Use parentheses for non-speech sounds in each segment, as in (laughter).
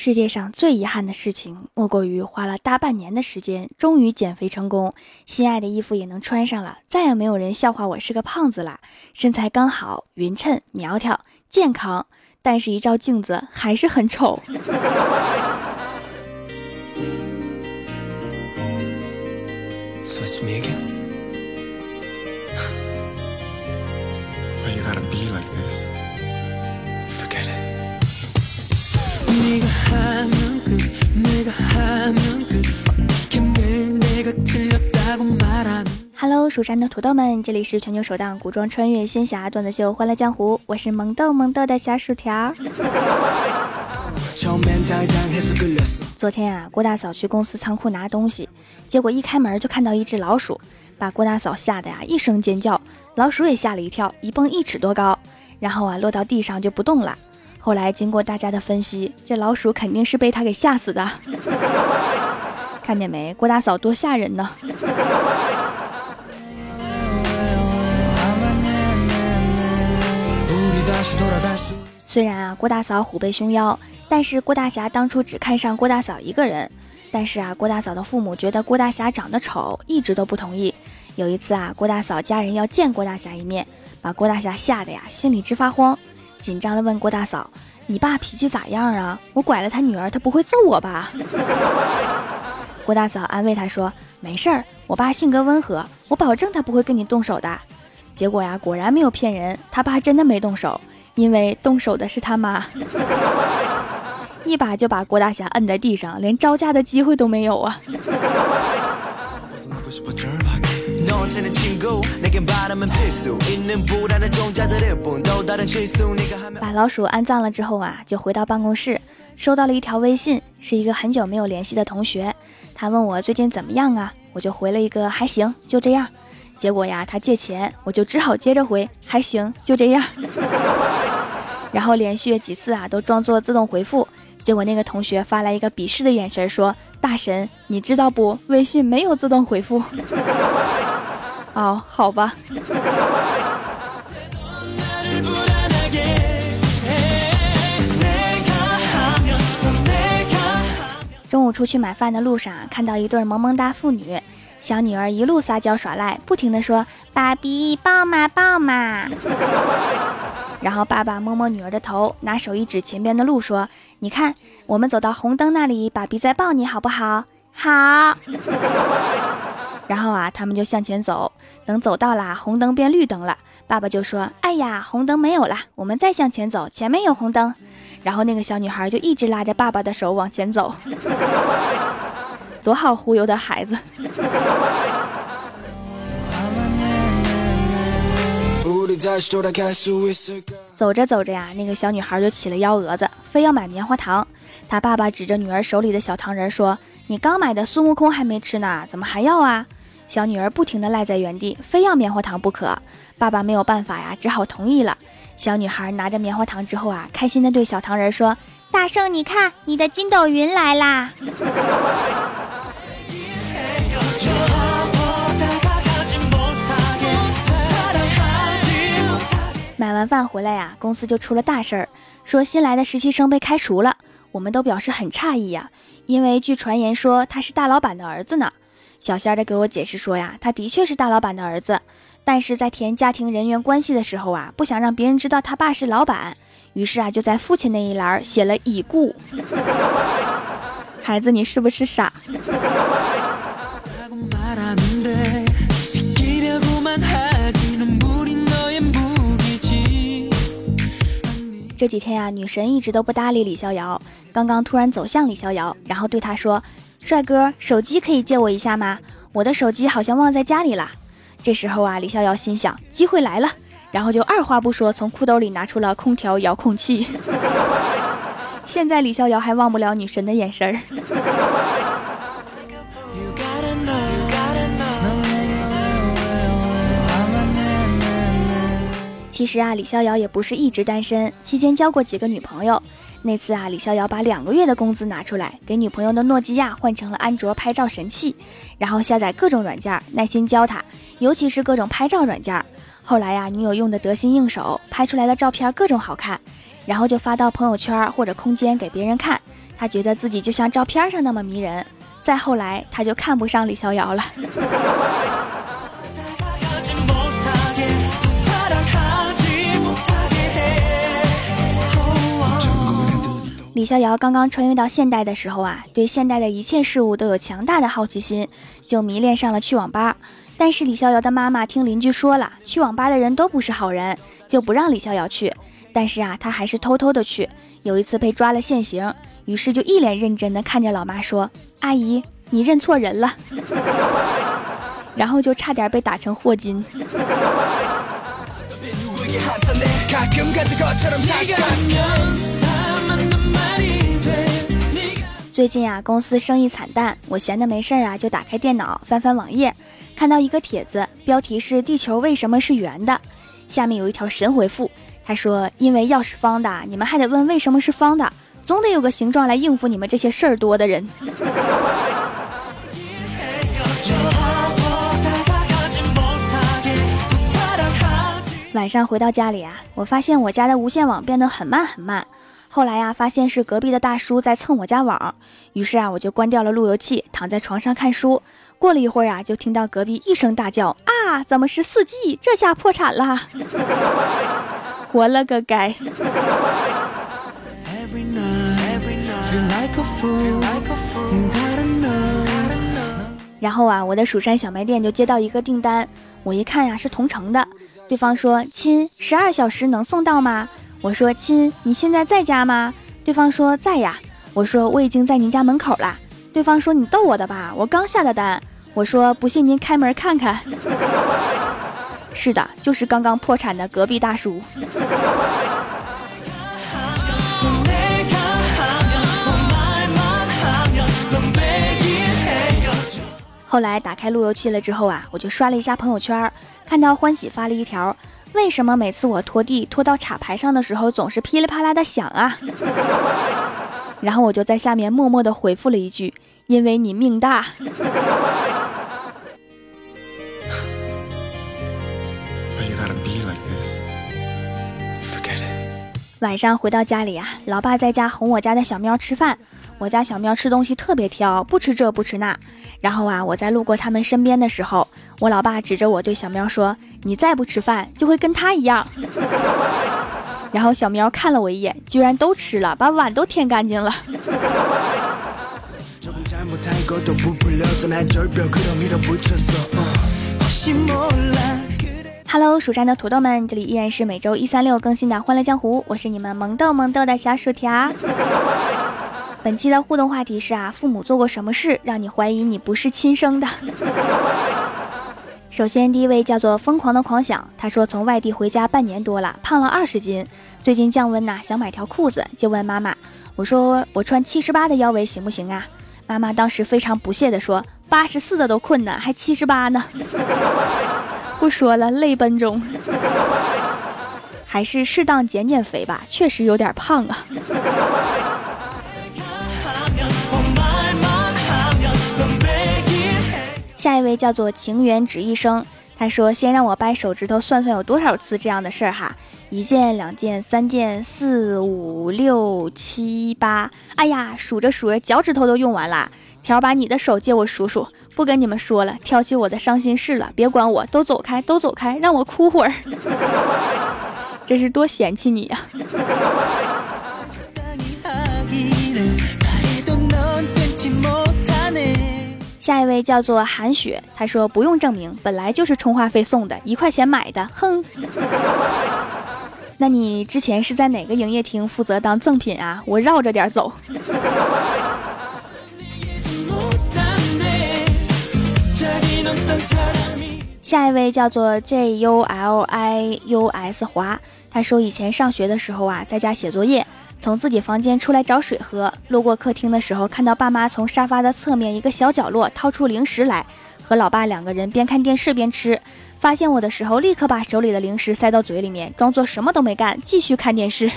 世界上最遗憾的事情，莫过于花了大半年的时间，终于减肥成功，心爱的衣服也能穿上了，再也没有人笑话我是个胖子了，身材刚好，匀称、苗条、健康，但是，一照镜子还是很丑。(laughs) 蜀山的土豆们，这里是全球首档古装穿越仙侠段子秀《欢乐江湖》，我是萌豆萌豆的小薯条。昨天啊，郭大嫂去公司仓库拿东西，结果一开门就看到一只老鼠，把郭大嫂吓得呀一声尖叫，老鼠也吓了一跳，一蹦一尺多高，然后啊落到地上就不动了。后来经过大家的分析，这老鼠肯定是被他给吓死的。(laughs) 看见没，郭大嫂多吓人呢！虽然啊，郭大嫂虎背熊腰，但是郭大侠当初只看上郭大嫂一个人。但是啊，郭大嫂的父母觉得郭大侠长得丑，一直都不同意。有一次啊，郭大嫂家人要见郭大侠一面，把郭大侠吓得呀，心里直发慌。紧张的问郭大嫂：“你爸脾气咋样啊？我拐了他女儿，他不会揍我吧？” (laughs) 郭大嫂安慰他说：“没事儿，我爸性格温和，我保证他不会跟你动手的。”结果呀，果然没有骗人，他爸真的没动手，因为动手的是他妈，一把就把郭大侠摁在地上，连招架的机会都没有啊！把老鼠安葬了之后啊，就回到办公室，收到了一条微信，是一个很久没有联系的同学，他问我最近怎么样啊，我就回了一个还行，就这样。结果呀，他借钱，我就只好接着回还行，就这样。(laughs) 然后连续几次啊，都装作自动回复。结果那个同学发来一个鄙视的眼神，说：“大神，你知道不？微信没有自动回复。(laughs) ”哦，好吧。中午出去买饭的路上，看到一对萌萌哒父女，小女儿一路撒娇耍赖，不停的说：“爸比抱嘛抱嘛。” (laughs) 然后爸爸摸摸女儿的头，拿手一指前边的路，说：“你看，我们走到红灯那里，爸比再抱你好不好？”好。(laughs) 然后啊，他们就向前走，等走到了红灯变绿灯了，爸爸就说：“哎呀，红灯没有了，我们再向前走，前面有红灯。”然后那个小女孩就一直拉着爸爸的手往前走，多好忽悠的孩子。走着走着呀，那个小女孩就起了幺蛾子，非要买棉花糖。她爸爸指着女儿手里的小糖人说：“你刚买的孙悟空还没吃呢，怎么还要啊？”小女儿不停地赖在原地，非要棉花糖不可。爸爸没有办法呀，只好同意了。小女孩拿着棉花糖之后啊，开心地对小糖人说：“大圣，你看，你的筋斗云来啦！”买完饭回来呀，公司就出了大事儿，说新来的实习生被开除了。我们都表示很诧异呀，因为据传言说他是大老板的儿子呢。小仙儿的给我解释说呀，他的确是大老板的儿子，但是在填家庭人员关系的时候啊，不想让别人知道他爸是老板，于是啊就在父亲那一栏写了已故。(laughs) 孩子，你是不是傻？这几天呀，女神一直都不搭理李逍遥，刚刚突然走向李逍遥，然后对他说。帅哥，手机可以借我一下吗？我的手机好像忘在家里了。这时候啊，李逍遥心想，机会来了，然后就二话不说，从裤兜里拿出了空调遥控器。(laughs) 现在李逍遥还忘不了女神的眼神儿。其实啊，李逍遥也不是一直单身，期间交过几个女朋友。那次啊，李逍遥把两个月的工资拿出来，给女朋友的诺基亚换成了安卓拍照神器，然后下载各种软件，耐心教她，尤其是各种拍照软件。后来呀，女友用的得心应手，拍出来的照片各种好看，然后就发到朋友圈或者空间给别人看，他觉得自己就像照片上那么迷人。再后来，他就看不上李逍遥了。(laughs) 李逍遥刚刚穿越到现代的时候啊，对现代的一切事物都有强大的好奇心，就迷恋上了去网吧。但是李逍遥的妈妈听邻居说了，去网吧的人都不是好人，就不让李逍遥去。但是啊，他还是偷偷的去。有一次被抓了现行，于是就一脸认真的看着老妈说：“阿姨，你认错人了。(laughs) ”然后就差点被打成霍金。最近啊，公司生意惨淡，我闲的没事儿啊，就打开电脑翻翻网页，看到一个帖子，标题是“地球为什么是圆的”，下面有一条神回复，他说：“因为要是方的，你们还得问为什么是方的，总得有个形状来应付你们这些事儿多的人。”晚上回到家里啊，我发现我家的无线网变得很慢很慢。后来呀，发现是隔壁的大叔在蹭我家网，于是啊，我就关掉了路由器，躺在床上看书。过了一会儿啊，就听到隔壁一声大叫：“啊，怎么是四 G？这下破产了！”活了个该！然后啊，我的蜀山小卖店就接到一个订单，我一看呀，是同城的。对方说：“亲，十二小时能送到吗？”我说亲，你现在在家吗？对方说在呀。我说我已经在您家门口了。对方说你逗我的吧，我刚下的单。我说不信您开门看看。(laughs) 是的，就是刚刚破产的隔壁大叔。后来打开路由器了之后啊，我就刷了一下朋友圈，看到欢喜发了一条。为什么每次我拖地拖到插排上的时候总是噼里啪啦的响啊？(laughs) 然后我就在下面默默的回复了一句：“因为你命大。”晚上回到家里呀，老爸在家哄我家的小喵吃饭。我家小喵吃东西特别挑，不吃这不吃那。然后啊，我在路过他们身边的时候，我老爸指着我对小喵说：“你再不吃饭，就会跟他一样。(laughs) ”然后小喵看了我一眼，居然都吃了，把碗都舔干净了。(laughs) Hello，蜀山的土豆们，这里依然是每周一、三、六更新的《欢乐江湖》，我是你们萌豆萌豆的小薯条。本期的互动话题是啊，父母做过什么事让你怀疑你不是亲生的？首先，第一位叫做疯狂的狂想，他说从外地回家半年多了，胖了二十斤，最近降温呐，想买条裤子，就问妈妈，我说我穿七十八的腰围行不行啊？妈妈当时非常不屑的说，八十四的都困难，还七十八呢？不说了，泪奔中，还是适当减减肥吧，确实有点胖啊。下一位叫做情缘只一生，他说：“先让我掰手指头算算有多少次这样的事儿哈，一件、两件、三件、四五六七八，哎呀，数着数着脚趾头都用完了。条把你的手借我数数，不跟你们说了，挑起我的伤心事了。别管我，都走开，都走开，让我哭会儿。(laughs) 这是多嫌弃你呀！”下一位叫做韩雪，他说不用证明，本来就是充话费送的，一块钱买的，哼。那你之前是在哪个营业厅负责当赠品啊？我绕着点走。下一位叫做 J U L I U S 华，他说以前上学的时候啊，在家写作业。从自己房间出来找水喝，路过客厅的时候，看到爸妈从沙发的侧面一个小角落掏出零食来，和老爸两个人边看电视边吃。发现我的时候，立刻把手里的零食塞到嘴里面，装作什么都没干，继续看电视。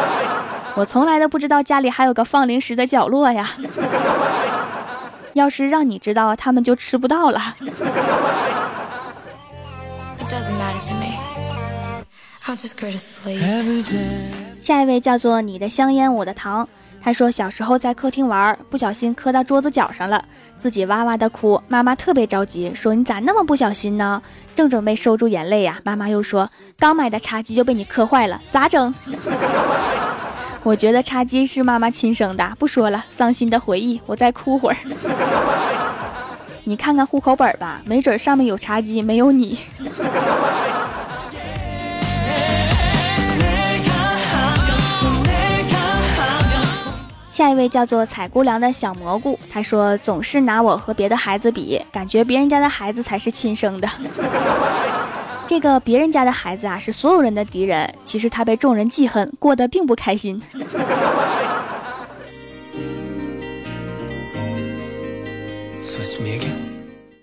(laughs) 我从来都不知道家里还有个放零食的角落呀！(laughs) 要是让你知道，他们就吃不到了。下一位叫做你的香烟我的糖，他说小时候在客厅玩，不小心磕到桌子角上了，自己哇哇的哭，妈妈特别着急，说你咋那么不小心呢？正准备收住眼泪呀，妈妈又说刚买的茶几就被你磕坏了，咋整？(laughs) 我觉得茶几是妈妈亲生的，不说了，伤心的回忆，我再哭会儿。(laughs) 你看看户口本吧，没准上面有茶几，没有你。下一位叫做采姑娘的小蘑菇，他说总是拿我和别的孩子比，感觉别人家的孩子才是亲生的。(laughs) 这个别人家的孩子啊，是所有人的敌人，其实他被众人记恨，过得并不开心。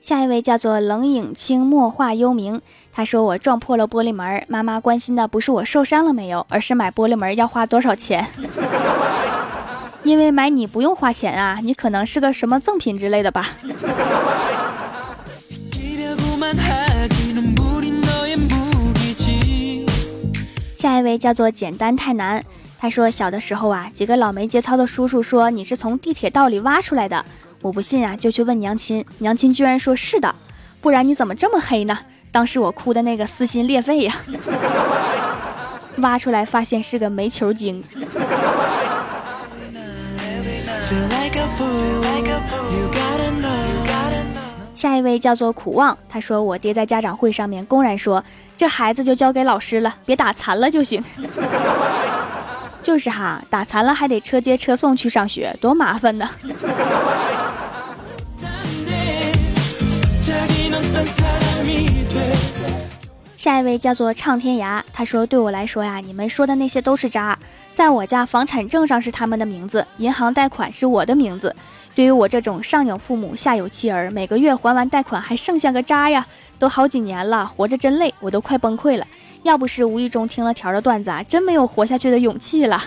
下一位叫做冷影清墨画幽冥，他说我撞破了玻璃门，妈妈关心的不是我受伤了没有，而是买玻璃门要花多少钱。因为买你不用花钱啊，你可能是个什么赠品之类的吧。下一位叫做简单太难，他说小的时候啊，几个老没节操的叔叔说你是从地铁道里挖出来的，我不信啊，就去问娘亲，娘亲居然说是的，不然你怎么这么黑呢？当时我哭的那个撕心裂肺呀，挖出来发现是个煤球精。下一位叫做苦望，他说我爹在家长会上面公然说，这孩子就交给老师了，别打残了就行。(laughs) 就是哈，打残了还得车接车送去上学，多麻烦呢。(laughs) 下一位叫做唱天涯，他说：“对我来说呀，你们说的那些都是渣。在我家房产证上是他们的名字，银行贷款是我的名字。对于我这种上有父母下有妻儿，每个月还完贷款还剩下个渣呀，都好几年了，活着真累，我都快崩溃了。要不是无意中听了条的段子，啊，真没有活下去的勇气了。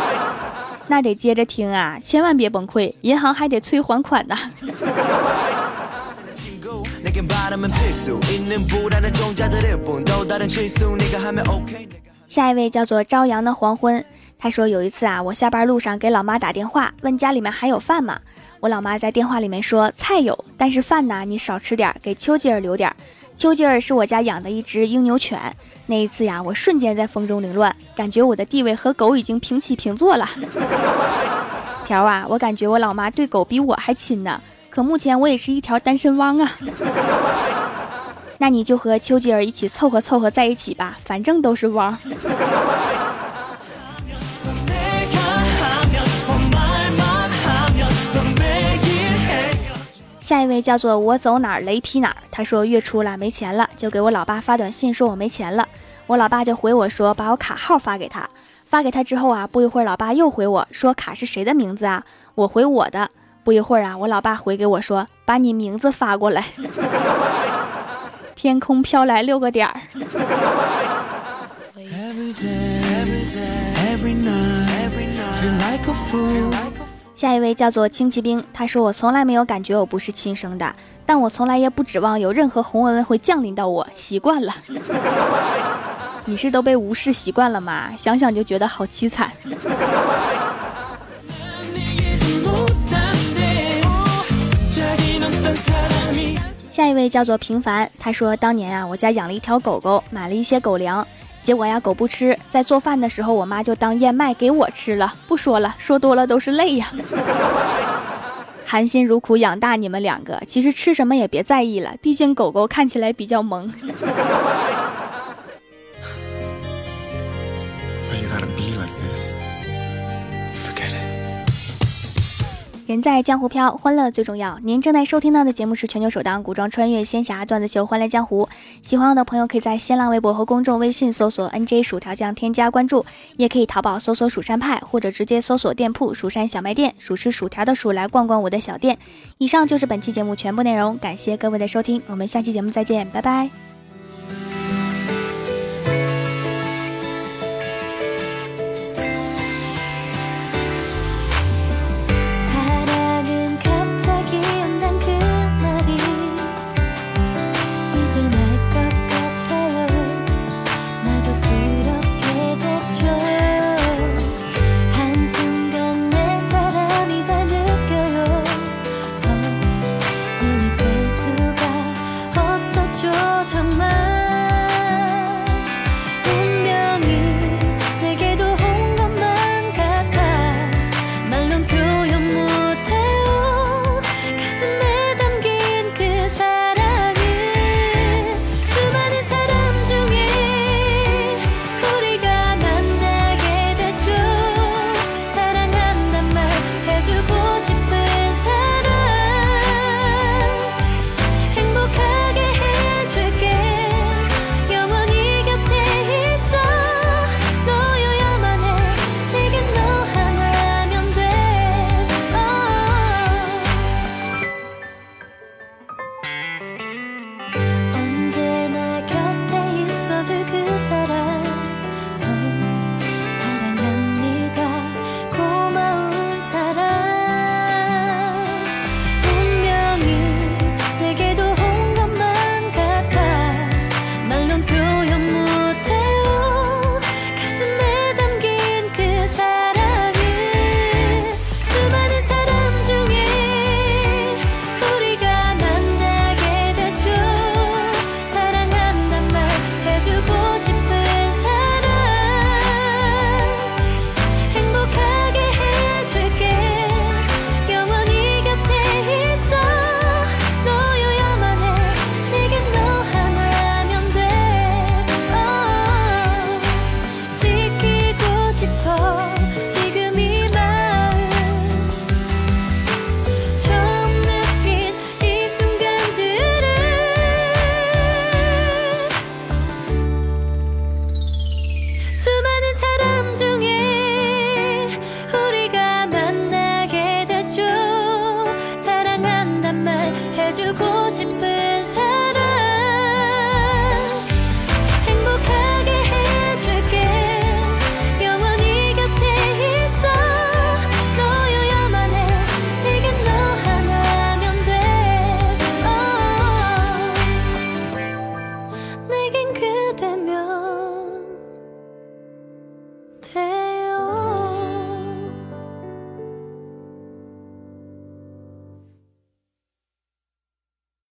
(laughs) 那得接着听啊，千万别崩溃，银行还得催还款呢。”下一位叫做朝阳的黄昏，他说有一次啊，我下班路上给老妈打电话，问家里面还有饭吗？我老妈在电话里面说菜有，但是饭呢，你少吃点，给丘吉尔留点。丘吉尔是我家养的一只英牛犬，那一次呀，我瞬间在风中凌乱，感觉我的地位和狗已经平起平坐了。(laughs) 条啊，我感觉我老妈对狗比我还亲呢。可目前我也是一条单身汪啊，那你就和丘吉尔一起凑合凑合在一起吧，反正都是汪。下一位叫做我走哪儿雷劈哪儿，他说月初了没钱了，就给我老爸发短信说我没钱了，我老爸就回我说把我卡号发给他，发给他之后啊，不一会儿老爸又回我说卡是谁的名字啊？我回我的。不一会儿啊，我老爸回给我说：“把你名字发过来。(laughs) ”天空飘来六个点儿。下一位叫做轻骑兵，他说：“我从来没有感觉我不是亲生的，但我从来也不指望有任何红文文会降临到我，习惯了。(laughs) ”你是都被无视习惯了吗？想想就觉得好凄惨。位叫做平凡，他说当年啊，我家养了一条狗狗，买了一些狗粮，结果呀，狗不吃，在做饭的时候，我妈就当燕麦给我吃了。不说了，说多了都是泪呀。(laughs) 含辛茹苦养大你们两个，其实吃什么也别在意了，毕竟狗狗看起来比较萌。人在江湖飘，欢乐最重要。您正在收听到的节目是全球首档古装穿越仙侠段子秀《欢乐江湖》。喜欢我的朋友可以在新浪微博和公众微信搜索 “nj 薯条酱”添加关注，也可以淘宝搜索“蜀山派”或者直接搜索店铺“蜀山小卖店”，数吃薯条的薯来逛逛我的小店。以上就是本期节目全部内容，感谢各位的收听，我们下期节目再见，拜拜。却过千百。